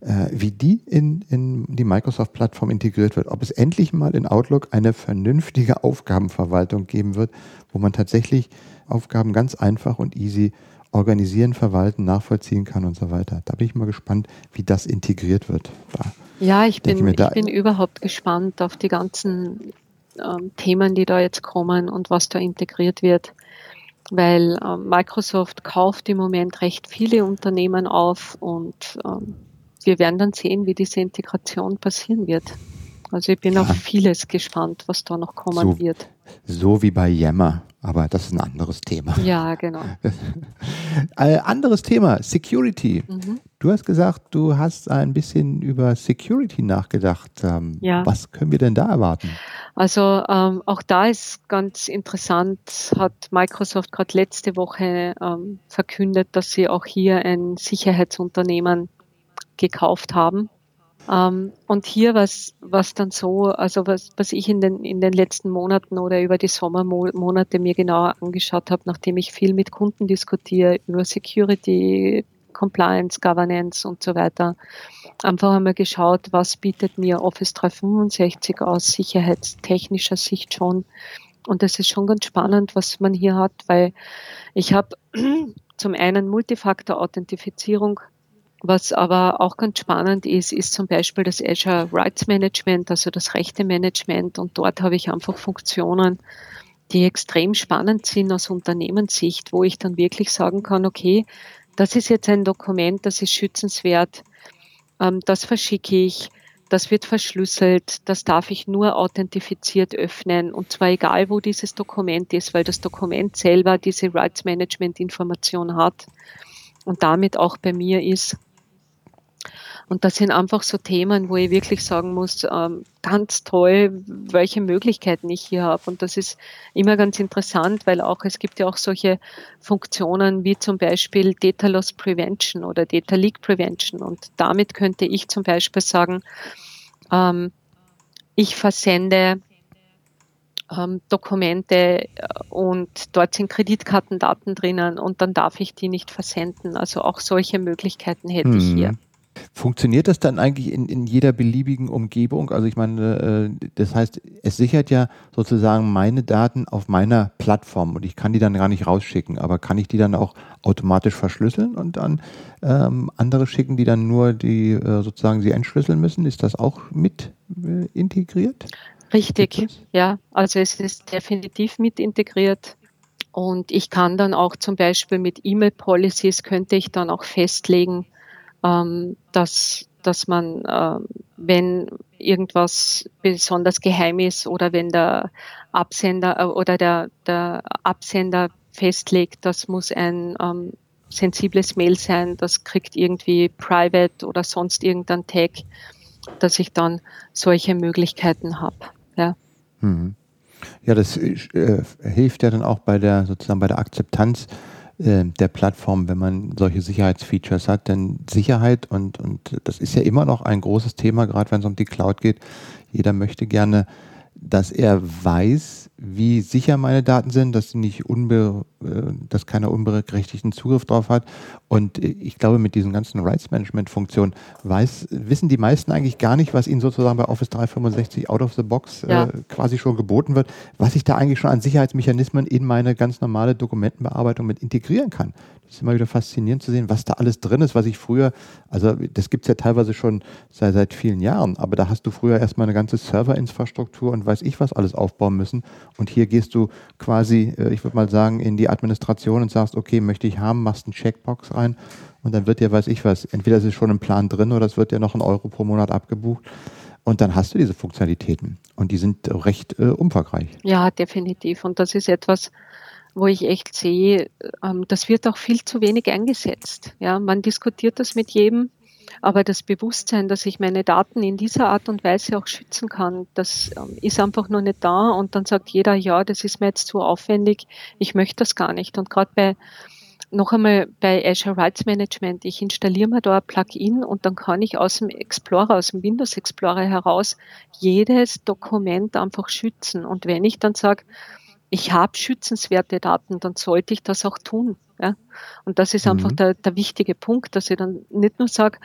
äh, wie die in, in die Microsoft-Plattform integriert wird. Ob es endlich mal in Outlook eine vernünftige Aufgabenverwaltung geben wird, wo man tatsächlich Aufgaben ganz einfach und easy organisieren, verwalten, nachvollziehen kann und so weiter. Da bin ich mal gespannt, wie das integriert wird. Da ja, ich bin, ich, ich bin überhaupt gespannt auf die ganzen ähm, Themen, die da jetzt kommen und was da integriert wird. Weil ähm, Microsoft kauft im Moment recht viele Unternehmen auf und ähm, wir werden dann sehen, wie diese Integration passieren wird. Also ich bin ja. auf vieles gespannt, was da noch kommen so, wird. So wie bei Yammer. Aber das ist ein anderes Thema. Ja, genau. äh, anderes Thema, Security. Mhm. Du hast gesagt, du hast ein bisschen über Security nachgedacht. Ähm, ja. Was können wir denn da erwarten? Also ähm, auch da ist ganz interessant, hat Microsoft gerade letzte Woche ähm, verkündet, dass sie auch hier ein Sicherheitsunternehmen gekauft haben. Ähm, und hier was, was dann so, also was, was ich in den, in den letzten Monaten oder über die Sommermonate mir genauer angeschaut habe, nachdem ich viel mit Kunden diskutiere über Security, Compliance, Governance und so weiter. Einfach einmal geschaut, was bietet mir Office 365 aus sicherheitstechnischer Sicht schon. Und das ist schon ganz spannend, was man hier hat, weil ich habe zum einen Multifaktor-Authentifizierung was aber auch ganz spannend ist, ist zum Beispiel das Azure Rights Management, also das Rechte Management. Und dort habe ich einfach Funktionen, die extrem spannend sind aus Unternehmenssicht, wo ich dann wirklich sagen kann, okay, das ist jetzt ein Dokument, das ist schützenswert, ähm, das verschicke ich, das wird verschlüsselt, das darf ich nur authentifiziert öffnen und zwar egal, wo dieses Dokument ist, weil das Dokument selber diese Rights Management Information hat und damit auch bei mir ist. Und das sind einfach so Themen, wo ich wirklich sagen muss, ähm, ganz toll, welche Möglichkeiten ich hier habe. Und das ist immer ganz interessant, weil auch es gibt ja auch solche Funktionen wie zum Beispiel Data Loss Prevention oder Data Leak Prevention. Und damit könnte ich zum Beispiel sagen, ähm, ich versende ähm, Dokumente äh, und dort sind Kreditkartendaten drinnen und dann darf ich die nicht versenden. Also auch solche Möglichkeiten hätte mhm. ich hier. Funktioniert das dann eigentlich in, in jeder beliebigen Umgebung? Also ich meine, äh, das heißt, es sichert ja sozusagen meine Daten auf meiner Plattform und ich kann die dann gar nicht rausschicken, aber kann ich die dann auch automatisch verschlüsseln und dann ähm, andere schicken, die dann nur die äh, sozusagen sie entschlüsseln müssen? Ist das auch mit äh, integriert? Richtig, ja. Also es ist definitiv mit integriert. Und ich kann dann auch zum Beispiel mit E-Mail-Policies könnte ich dann auch festlegen, ähm, dass, dass man, äh, wenn irgendwas besonders geheim ist oder wenn der Absender äh, oder der, der Absender festlegt, das muss ein ähm, sensibles Mail sein, das kriegt irgendwie Private oder sonst irgendein Tag, dass ich dann solche Möglichkeiten habe. Ja. Mhm. Ja, das äh, hilft ja dann auch bei der sozusagen bei der Akzeptanz äh, der Plattform, wenn man solche Sicherheitsfeatures hat. Denn Sicherheit und, und das ist ja immer noch ein großes Thema, gerade wenn es um die Cloud geht. Jeder möchte gerne, dass er weiß, wie sicher meine Daten sind, dass sie nicht unbe, äh, dass keiner unberechtigten Zugriff drauf hat. Und ich glaube, mit diesen ganzen Rights Management Funktionen weiß, wissen die meisten eigentlich gar nicht, was ihnen sozusagen bei Office 365 out of the box ja. äh, quasi schon geboten wird, was ich da eigentlich schon an Sicherheitsmechanismen in meine ganz normale Dokumentenbearbeitung mit integrieren kann. Ist immer wieder faszinierend zu sehen, was da alles drin ist, was ich früher, also das gibt es ja teilweise schon seit, seit vielen Jahren, aber da hast du früher erstmal eine ganze Serverinfrastruktur und weiß ich was alles aufbauen müssen. Und hier gehst du quasi, äh, ich würde mal sagen, in die Administration und sagst, okay, möchte ich haben, machst einen Checkbox rein und dann wird dir, weiß ich was, entweder ist es schon im Plan drin oder es wird dir noch ein Euro pro Monat abgebucht. Und dann hast du diese Funktionalitäten und die sind recht äh, umfangreich. Ja, definitiv. Und das ist etwas, wo ich echt sehe, ähm, das wird auch viel zu wenig eingesetzt. Ja, man diskutiert das mit jedem, aber das Bewusstsein, dass ich meine Daten in dieser Art und Weise auch schützen kann, das ähm, ist einfach nur nicht da und dann sagt jeder, ja, das ist mir jetzt zu aufwendig, ich möchte das gar nicht. Und gerade bei noch einmal bei Azure Rights Management, ich installiere mir da ein Plugin und dann kann ich aus dem Explorer, aus dem Windows Explorer heraus jedes Dokument einfach schützen. Und wenn ich dann sage, ich habe schützenswerte Daten, dann sollte ich das auch tun. Ja? Und das ist einfach mhm. der, der wichtige Punkt, dass ich dann nicht nur sage,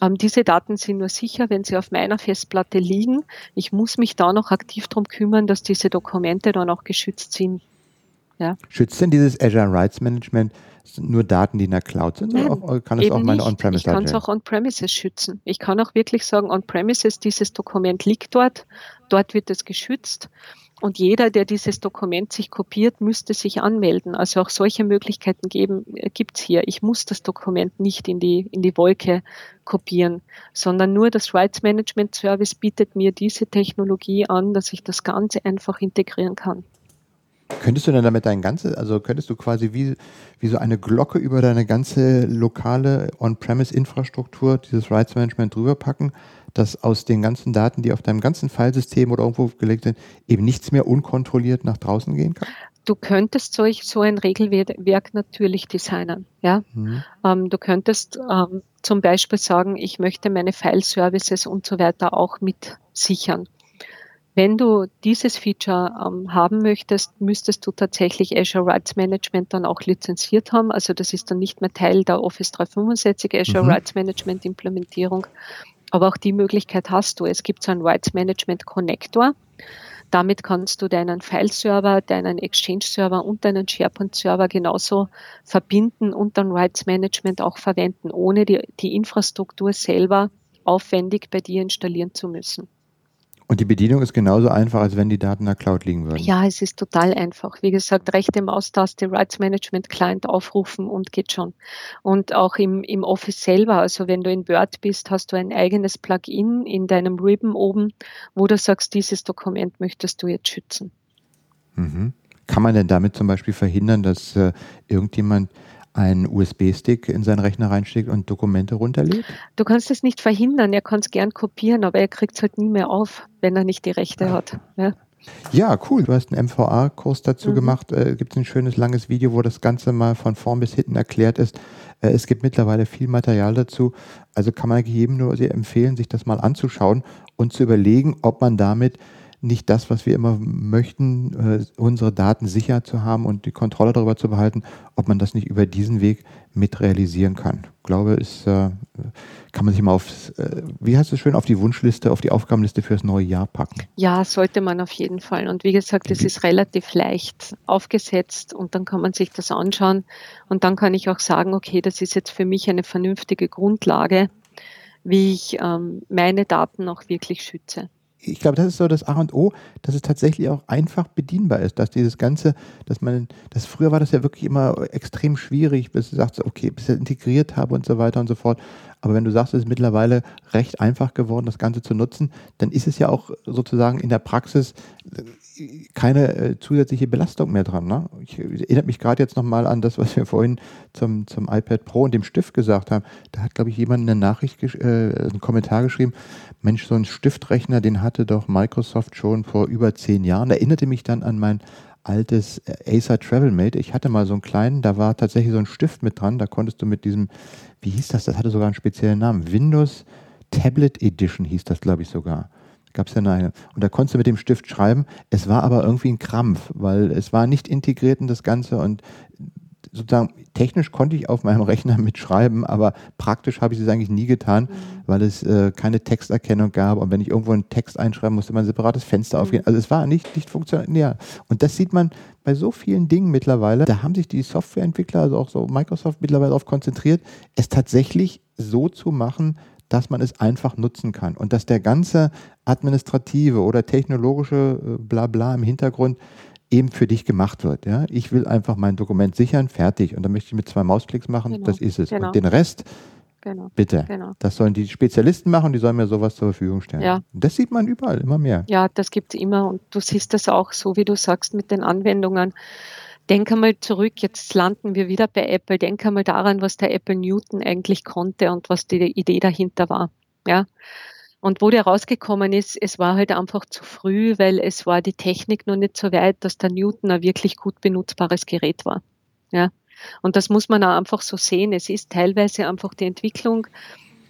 ähm, diese Daten sind nur sicher, wenn sie auf meiner Festplatte liegen. Ich muss mich da noch aktiv darum kümmern, dass diese Dokumente dann auch geschützt sind. Ja. Schützt denn dieses Azure Rights Management nur Daten, die in der Cloud sind? Nein, oder kann es auch meine On-Premise Ich kann es auch On-Premises schützen. Ich kann auch wirklich sagen, On-Premises, dieses Dokument liegt dort, dort wird es geschützt. Und jeder, der dieses Dokument sich kopiert, müsste sich anmelden. Also auch solche Möglichkeiten geben, äh, gibt's hier. Ich muss das Dokument nicht in die, in die Wolke kopieren, sondern nur das Rights Management Service bietet mir diese Technologie an, dass ich das Ganze einfach integrieren kann. Könntest du denn damit dein ganze, also könntest du quasi wie, wie so eine Glocke über deine ganze lokale On-Premise-Infrastruktur dieses Rights Management drüber packen, dass aus den ganzen Daten, die auf deinem ganzen Filesystem oder irgendwo gelegt sind, eben nichts mehr unkontrolliert nach draußen gehen kann? Du könntest solch, so ein Regelwerk natürlich designen. Ja? Mhm. Ähm, du könntest ähm, zum Beispiel sagen, ich möchte meine File-Services und so weiter auch mit sichern. Wenn du dieses Feature ähm, haben möchtest, müsstest du tatsächlich Azure Rights Management dann auch lizenziert haben. Also das ist dann nicht mehr Teil der Office 365 Azure mhm. Rights Management Implementierung. Aber auch die Möglichkeit hast du. Es gibt so einen Rights Management Connector. Damit kannst du deinen File-Server, deinen Exchange-Server und deinen SharePoint-Server genauso verbinden und dann Rights Management auch verwenden, ohne die, die Infrastruktur selber aufwendig bei dir installieren zu müssen. Und die Bedienung ist genauso einfach, als wenn die Daten in der Cloud liegen würden. Ja, es ist total einfach. Wie gesagt, rechte Maustaste, Rights Management Client aufrufen und geht schon. Und auch im, im Office selber, also wenn du in Word bist, hast du ein eigenes Plugin in deinem Ribbon oben, wo du sagst, dieses Dokument möchtest du jetzt schützen. Mhm. Kann man denn damit zum Beispiel verhindern, dass äh, irgendjemand einen USB-Stick in seinen Rechner reinsteckt und Dokumente runterlädt? Du kannst es nicht verhindern, er kann es gern kopieren, aber er kriegt es halt nie mehr auf, wenn er nicht die Rechte ah. hat. Ja. Ja, cool. Du hast einen MVA-Kurs dazu mhm. gemacht. Äh, Gibt es ein schönes langes Video, wo das Ganze mal von vorn bis hinten erklärt ist. Äh, es gibt mittlerweile viel Material dazu. Also kann man jedem nur empfehlen, sich das mal anzuschauen und zu überlegen, ob man damit nicht das, was wir immer möchten, äh, unsere Daten sicher zu haben und die Kontrolle darüber zu behalten, ob man das nicht über diesen Weg mit realisieren kann. Ich glaube, ist, äh, kann man sich mal auf, äh, wie heißt es schön, auf die Wunschliste, auf die Aufgabenliste fürs neue Jahr packen. Ja, sollte man auf jeden Fall. Und wie gesagt, es ist relativ leicht aufgesetzt und dann kann man sich das anschauen und dann kann ich auch sagen, okay, das ist jetzt für mich eine vernünftige Grundlage, wie ich ähm, meine Daten auch wirklich schütze ich glaube, das ist so das A und O, dass es tatsächlich auch einfach bedienbar ist, dass dieses Ganze, dass man, das früher war das ja wirklich immer extrem schwierig, bis du sagst, okay, bis ich das integriert habe und so weiter und so fort. Aber wenn du sagst, es ist mittlerweile recht einfach geworden, das Ganze zu nutzen, dann ist es ja auch sozusagen in der Praxis äh, keine äh, zusätzliche Belastung mehr dran. Ne? Ich erinnere mich gerade jetzt nochmal an das, was wir vorhin zum, zum iPad Pro und dem Stift gesagt haben. Da hat, glaube ich, jemand eine Nachricht, äh, einen Kommentar geschrieben, Mensch, so ein Stiftrechner, den hatte doch Microsoft schon vor über zehn Jahren. Erinnerte mich dann an mein altes äh, Acer Travelmate. Ich hatte mal so einen kleinen, da war tatsächlich so ein Stift mit dran. Da konntest du mit diesem, wie hieß das? Das hatte sogar einen speziellen Namen. Windows Tablet Edition hieß das, glaube ich, sogar. Gab es ja eine. Und da konntest du mit dem Stift schreiben. Es war aber irgendwie ein Krampf, weil es war nicht integriert in das Ganze und sozusagen technisch konnte ich auf meinem Rechner mitschreiben, aber praktisch habe ich es eigentlich nie getan, mhm. weil es äh, keine Texterkennung gab. Und wenn ich irgendwo einen Text einschreiben musste, man ein separates Fenster mhm. aufgehen. Also es war nicht, nicht funktionär. Und das sieht man bei so vielen Dingen mittlerweile. Da haben sich die Softwareentwickler, also auch so Microsoft mittlerweile darauf konzentriert, es tatsächlich so zu machen, dass man es einfach nutzen kann und dass der ganze administrative oder technologische äh, Blabla im Hintergrund eben für dich gemacht wird. Ja? Ich will einfach mein Dokument sichern, fertig. Und dann möchte ich mit zwei Mausklicks machen, genau. das ist es. Genau. Und den Rest, genau. bitte. Genau. Das sollen die Spezialisten machen, die sollen mir sowas zur Verfügung stellen. Ja. Das sieht man überall, immer mehr. Ja, das gibt es immer. Und du siehst das auch so, wie du sagst, mit den Anwendungen. Denk einmal zurück, jetzt landen wir wieder bei Apple. Denk einmal daran, was der Apple Newton eigentlich konnte und was die Idee dahinter war. Ja. Und wo der rausgekommen ist, es war halt einfach zu früh, weil es war die Technik noch nicht so weit, dass der Newton ein wirklich gut benutzbares Gerät war. Ja. Und das muss man auch einfach so sehen. Es ist teilweise einfach die Entwicklung,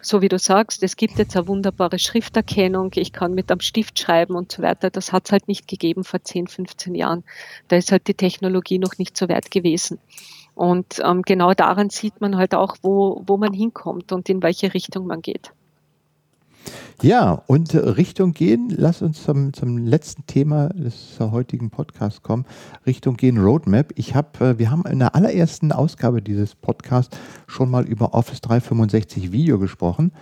so wie du sagst, es gibt jetzt eine wunderbare Schrifterkennung, ich kann mit einem Stift schreiben und so weiter. Das hat es halt nicht gegeben vor 10, 15 Jahren. Da ist halt die Technologie noch nicht so weit gewesen. Und ähm, genau daran sieht man halt auch, wo, wo man hinkommt und in welche Richtung man geht. Ja, und äh, Richtung gehen, lass uns zum, zum letzten Thema des heutigen Podcasts kommen. Richtung gehen Roadmap. Ich habe, äh, wir haben in der allerersten Ausgabe dieses Podcasts schon mal über Office 365 Video gesprochen.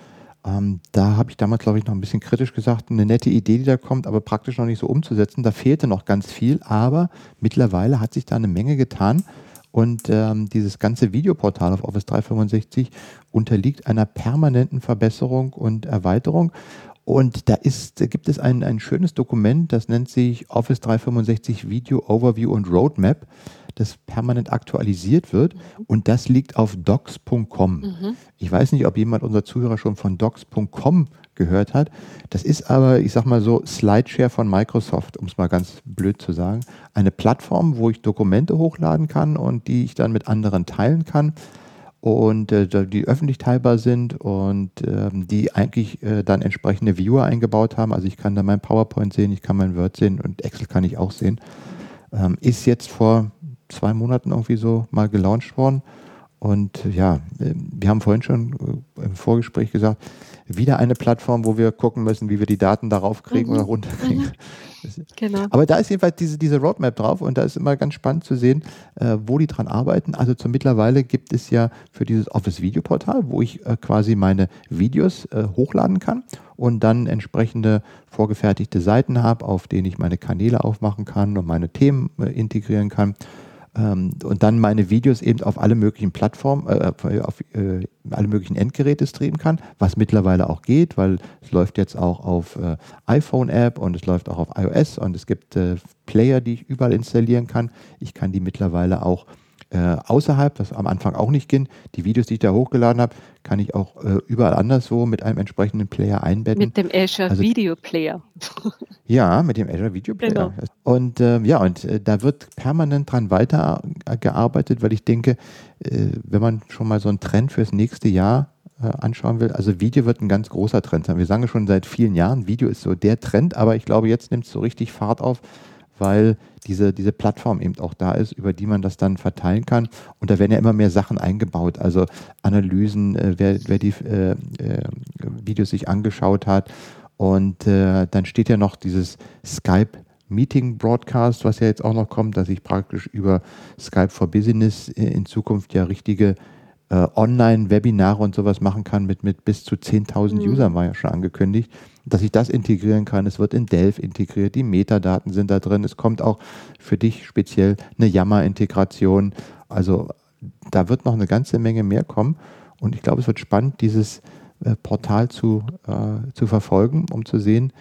Ähm, da habe ich damals, glaube ich, noch ein bisschen kritisch gesagt, eine nette Idee, die da kommt, aber praktisch noch nicht so umzusetzen. Da fehlte noch ganz viel, aber mittlerweile hat sich da eine Menge getan. Und ähm, dieses ganze Videoportal auf Office 365 unterliegt einer permanenten Verbesserung und Erweiterung. Und da ist, gibt es ein, ein schönes Dokument, das nennt sich Office 365 Video Overview und Roadmap, das permanent aktualisiert wird. Und das liegt auf docs.com. Mhm. Ich weiß nicht, ob jemand unserer Zuhörer schon von docs.com gehört hat. Das ist aber, ich sag mal so, Slideshare von Microsoft, um es mal ganz blöd zu sagen. Eine Plattform, wo ich Dokumente hochladen kann und die ich dann mit anderen teilen kann und äh, die öffentlich teilbar sind und ähm, die eigentlich äh, dann entsprechende Viewer eingebaut haben. Also ich kann da mein PowerPoint sehen, ich kann mein Word sehen und Excel kann ich auch sehen. Ähm, ist jetzt vor zwei Monaten irgendwie so mal gelauncht worden. Und ja, äh, wir haben vorhin schon äh, im Vorgespräch gesagt, wieder eine Plattform, wo wir gucken müssen, wie wir die Daten darauf kriegen mhm. oder runterkriegen. Mhm. Genau. Aber da ist jedenfalls diese, diese Roadmap drauf und da ist immer ganz spannend zu sehen, äh, wo die dran arbeiten. Also zum mittlerweile gibt es ja für dieses Office-Videoportal, wo ich äh, quasi meine Videos äh, hochladen kann und dann entsprechende vorgefertigte Seiten habe, auf denen ich meine Kanäle aufmachen kann und meine Themen äh, integrieren kann ähm, und dann meine Videos eben auf alle möglichen Plattformen, äh, auf äh, alle möglichen Endgeräte streamen kann, was mittlerweile auch geht, weil es läuft jetzt auch auf äh, iPhone-App und es läuft auch auf iOS und es gibt äh, Player, die ich überall installieren kann. Ich kann die mittlerweile auch äh, außerhalb, das am Anfang auch nicht ging. Die Videos, die ich da hochgeladen habe, kann ich auch äh, überall anderswo mit einem entsprechenden Player einbetten. Mit dem Azure also, Video Player. ja, mit dem Azure Video Player. Genau. Und äh, ja, und äh, da wird permanent dran weitergearbeitet, weil ich denke, äh, wenn man schon mal so einen Trend fürs nächste Jahr äh, anschauen will. Also Video wird ein ganz großer Trend sein. Wir sagen schon seit vielen Jahren, Video ist so der Trend, aber ich glaube, jetzt nimmt es so richtig Fahrt auf, weil diese, diese Plattform eben auch da ist, über die man das dann verteilen kann. Und da werden ja immer mehr Sachen eingebaut, also Analysen, äh, wer, wer die äh, äh, Videos sich angeschaut hat. Und äh, dann steht ja noch dieses Skype Meeting Broadcast, was ja jetzt auch noch kommt, dass ich praktisch über Skype for Business äh, in Zukunft ja richtige äh, Online-Webinare und sowas machen kann mit, mit bis zu 10.000 mhm. Usern, war ja schon angekündigt, dass ich das integrieren kann. Es wird in Delphi integriert, die Metadaten sind da drin. Es kommt auch für dich speziell eine Yammer-Integration. Also da wird noch eine ganze Menge mehr kommen. Und ich glaube, es wird spannend, dieses äh, Portal zu, äh, zu verfolgen, um zu sehen,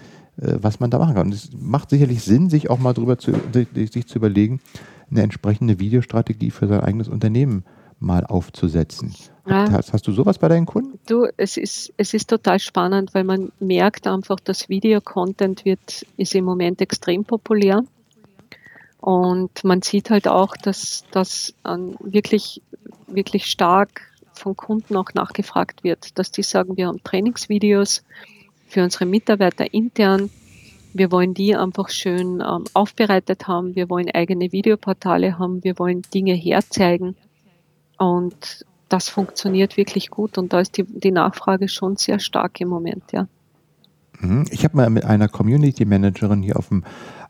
äh, was man da machen kann. Und es macht sicherlich Sinn, sich auch mal drüber zu, sich zu überlegen, eine entsprechende Videostrategie für sein eigenes Unternehmen mal aufzusetzen. Ja. Hast, hast, du sowas bei deinen Kunden? Du, es ist, es ist total spannend, weil man merkt einfach, dass Video-Content wird, ist im Moment extrem populär. Und man sieht halt auch, dass das wirklich, wirklich stark von Kunden auch nachgefragt wird, dass die sagen, wir haben Trainingsvideos für unsere Mitarbeiter intern. Wir wollen die einfach schön ähm, aufbereitet haben. Wir wollen eigene Videoportale haben. Wir wollen Dinge herzeigen. Und das funktioniert wirklich gut und da ist die, die Nachfrage schon sehr stark im Moment, ja. Mhm. Ich habe mal mit einer Community Managerin hier auf dem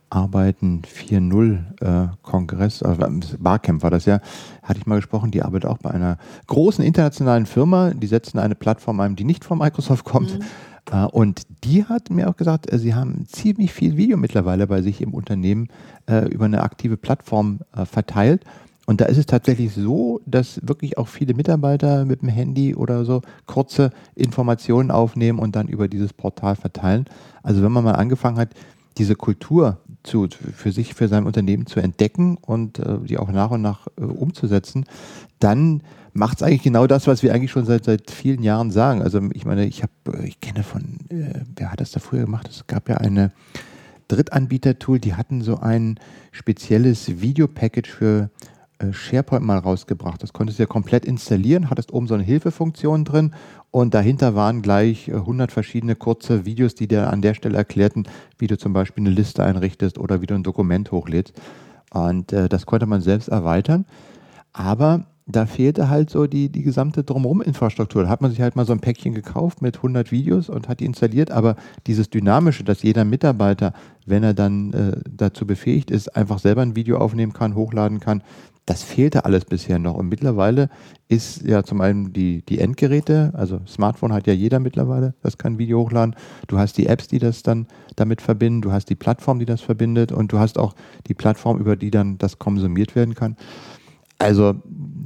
Arbeiten 4.0 äh, Kongress, also Barcamp war das ja, hatte ich mal gesprochen, die arbeitet auch bei einer großen internationalen Firma, die setzen eine Plattform ein, die nicht von Microsoft kommt. Mhm. Äh, und die hat mir auch gesagt, äh, sie haben ziemlich viel Video mittlerweile bei sich im Unternehmen äh, über eine aktive Plattform äh, verteilt und da ist es tatsächlich so, dass wirklich auch viele Mitarbeiter mit dem Handy oder so kurze Informationen aufnehmen und dann über dieses Portal verteilen. Also wenn man mal angefangen hat, diese Kultur zu, für sich, für sein Unternehmen zu entdecken und äh, die auch nach und nach äh, umzusetzen, dann macht es eigentlich genau das, was wir eigentlich schon seit, seit vielen Jahren sagen. Also ich meine, ich habe, ich kenne von, äh, wer hat das da früher gemacht? Es gab ja eine Drittanbieter-Tool, die hatten so ein spezielles Videopackage für äh, SharePoint mal rausgebracht. Das konntest du ja komplett installieren, hattest oben so eine Hilfefunktion drin und dahinter waren gleich 100 äh, verschiedene kurze Videos, die dir an der Stelle erklärten, wie du zum Beispiel eine Liste einrichtest oder wie du ein Dokument hochlädst. Und äh, das konnte man selbst erweitern. Aber da fehlte halt so die, die gesamte Drumherum-Infrastruktur. Da hat man sich halt mal so ein Päckchen gekauft mit 100 Videos und hat die installiert, aber dieses Dynamische, dass jeder Mitarbeiter, wenn er dann äh, dazu befähigt ist, einfach selber ein Video aufnehmen kann, hochladen kann, das fehlte alles bisher noch. Und mittlerweile ist ja zum einen die, die Endgeräte, also Smartphone hat ja jeder mittlerweile, das kann Video hochladen. Du hast die Apps, die das dann damit verbinden, du hast die Plattform, die das verbindet und du hast auch die Plattform, über die dann das konsumiert werden kann. Also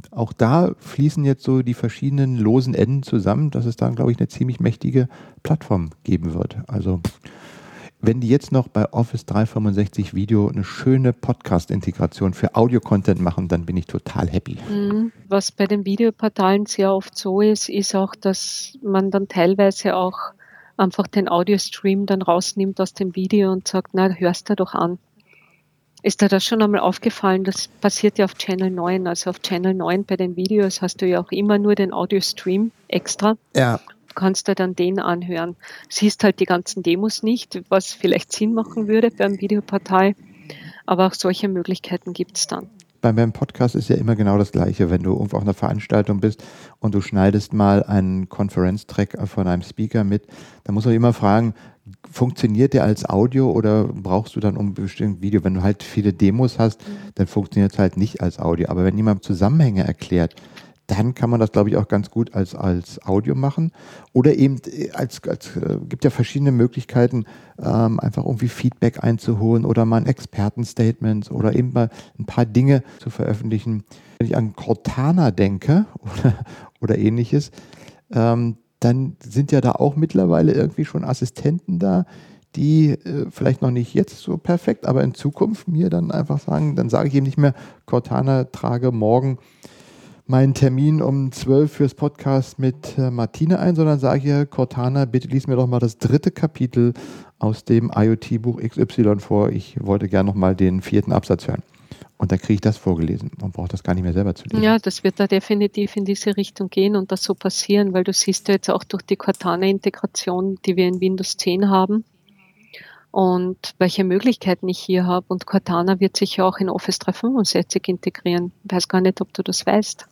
auch da fließen jetzt so die verschiedenen losen Enden zusammen, dass es dann, glaube ich, eine ziemlich mächtige Plattform geben wird. Also wenn die jetzt noch bei Office 365 Video eine schöne Podcast-Integration für Audio-Content machen, dann bin ich total happy. Mhm. Was bei den Videoportalen sehr oft so ist, ist auch, dass man dann teilweise auch einfach den Audio-Stream dann rausnimmt aus dem Video und sagt, na, hörst du doch an. Ist dir das schon einmal aufgefallen? Das passiert ja auf Channel 9. Also auf Channel 9 bei den Videos hast du ja auch immer nur den Audio-Stream extra. Ja kannst du dann den anhören. Siehst halt die ganzen Demos nicht, was vielleicht Sinn machen würde beim Videoportal, aber auch solche Möglichkeiten gibt es dann. Bei meinem Podcast ist ja immer genau das Gleiche. Wenn du auf einer Veranstaltung bist und du schneidest mal einen Konferenztrack von einem Speaker mit, dann muss man immer fragen, funktioniert der als Audio oder brauchst du dann um bestimmt Video? Wenn du halt viele Demos hast, mhm. dann funktioniert es halt nicht als Audio. Aber wenn jemand Zusammenhänge erklärt, dann kann man das, glaube ich, auch ganz gut als, als Audio machen. Oder eben äh, als, als äh, gibt ja verschiedene Möglichkeiten, ähm, einfach irgendwie Feedback einzuholen oder mal ein Expertenstatement oder eben mal ein paar Dinge zu veröffentlichen. Wenn ich an Cortana denke oder, oder ähnliches, ähm, dann sind ja da auch mittlerweile irgendwie schon Assistenten da, die äh, vielleicht noch nicht jetzt so perfekt, aber in Zukunft mir dann einfach sagen, dann sage ich eben nicht mehr, Cortana trage morgen meinen Termin um 12 fürs Podcast mit äh, Martine ein, sondern sage ihr, Cortana, bitte lies mir doch mal das dritte Kapitel aus dem IoT-Buch XY vor. Ich wollte gerne noch mal den vierten Absatz hören. und dann kriege ich das vorgelesen. Man braucht das gar nicht mehr selber zu lesen. Ja, das wird da definitiv in diese Richtung gehen und das so passieren, weil du siehst ja jetzt auch durch die Cortana-Integration, die wir in Windows 10 haben und welche Möglichkeiten ich hier habe. Und Cortana wird sich ja auch in Office 365 integrieren. Ich weiß gar nicht, ob du das weißt.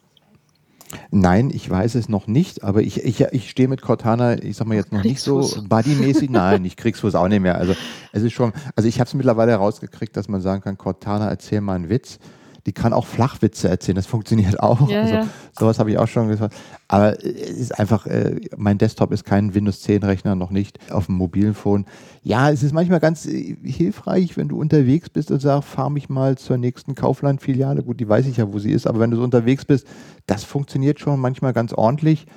Nein, ich weiß es noch nicht, aber ich, ich, ich stehe mit Cortana, ich sag mal jetzt noch nicht so buddymäßig. Nein, ich krieg's Fuß auch nicht mehr. Also es ist schon, also ich habe es mittlerweile herausgekriegt, dass man sagen kann, Cortana, erzähl mal einen Witz die kann auch Flachwitze erzählen, das funktioniert auch. Ja, also, ja. Sowas habe ich auch schon gesagt. Aber es ist einfach, äh, mein Desktop ist kein Windows 10 Rechner, noch nicht auf dem mobilen Phone. Ja, es ist manchmal ganz äh, hilfreich, wenn du unterwegs bist und sagst, fahr mich mal zur nächsten Kaufland-Filiale. Gut, die weiß ich ja, wo sie ist, aber wenn du so unterwegs bist, das funktioniert schon manchmal ganz ordentlich.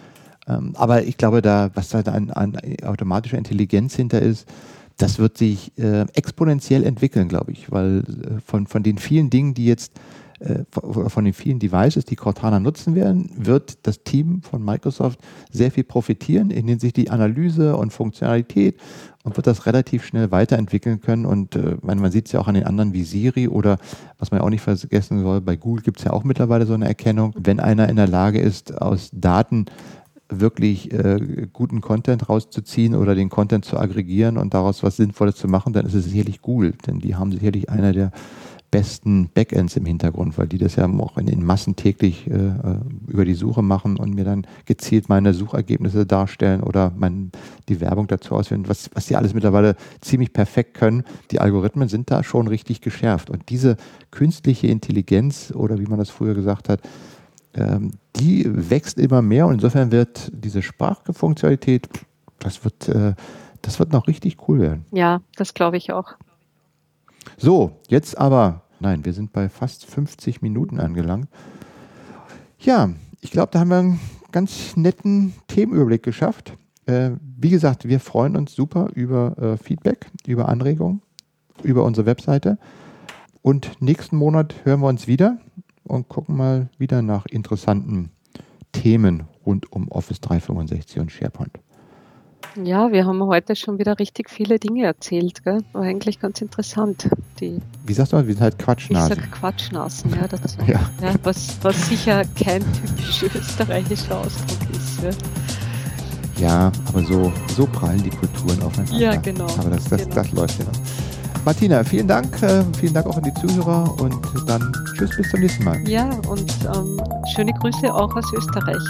Ähm, aber ich glaube, da, was da an, an automatischer Intelligenz hinter ist, das wird sich äh, exponentiell entwickeln, glaube ich, weil äh, von, von den vielen Dingen, die jetzt von den vielen Devices, die Cortana nutzen werden, wird das Team von Microsoft sehr viel profitieren in hinsichtlich Analyse und Funktionalität und wird das relativ schnell weiterentwickeln können. Und äh, man sieht es ja auch an den anderen wie Siri oder was man ja auch nicht vergessen soll, bei Google gibt es ja auch mittlerweile so eine Erkennung, wenn einer in der Lage ist, aus Daten wirklich äh, guten Content rauszuziehen oder den Content zu aggregieren und daraus was Sinnvolles zu machen, dann ist es sicherlich Google, denn die haben sicherlich einer der besten Backends im Hintergrund, weil die das ja auch in den Massen täglich äh, äh, über die Suche machen und mir dann gezielt meine Suchergebnisse darstellen oder mein, die Werbung dazu auswählen, was, was die alles mittlerweile ziemlich perfekt können. Die Algorithmen sind da schon richtig geschärft und diese künstliche Intelligenz oder wie man das früher gesagt hat, ähm, die wächst immer mehr und insofern wird diese Sprachfunktionalität, das wird, äh, das wird noch richtig cool werden. Ja, das glaube ich auch. So, jetzt aber, nein, wir sind bei fast 50 Minuten angelangt. Ja, ich glaube, da haben wir einen ganz netten Themenüberblick geschafft. Äh, wie gesagt, wir freuen uns super über äh, Feedback, über Anregungen, über unsere Webseite. Und nächsten Monat hören wir uns wieder und gucken mal wieder nach interessanten Themen rund um Office 365 und SharePoint. Ja, wir haben heute schon wieder richtig viele Dinge erzählt. Gell? War eigentlich ganz interessant. Die, Wie sagst du, wir sind halt Quatschnasen. Ich sag Quatschnasen, ja, dazu. Ja. ja was, was sicher kein typisch österreichischer Ausdruck ist. Ja. Ja, aber so, so prallen die Kulturen aufeinander. Ja, genau. Aber das, das, genau. das läuft ja noch. Martina, vielen Dank. Äh, vielen Dank auch an die Zuhörer und dann tschüss bis zum nächsten Mal. Ja, und ähm, schöne Grüße auch aus Österreich.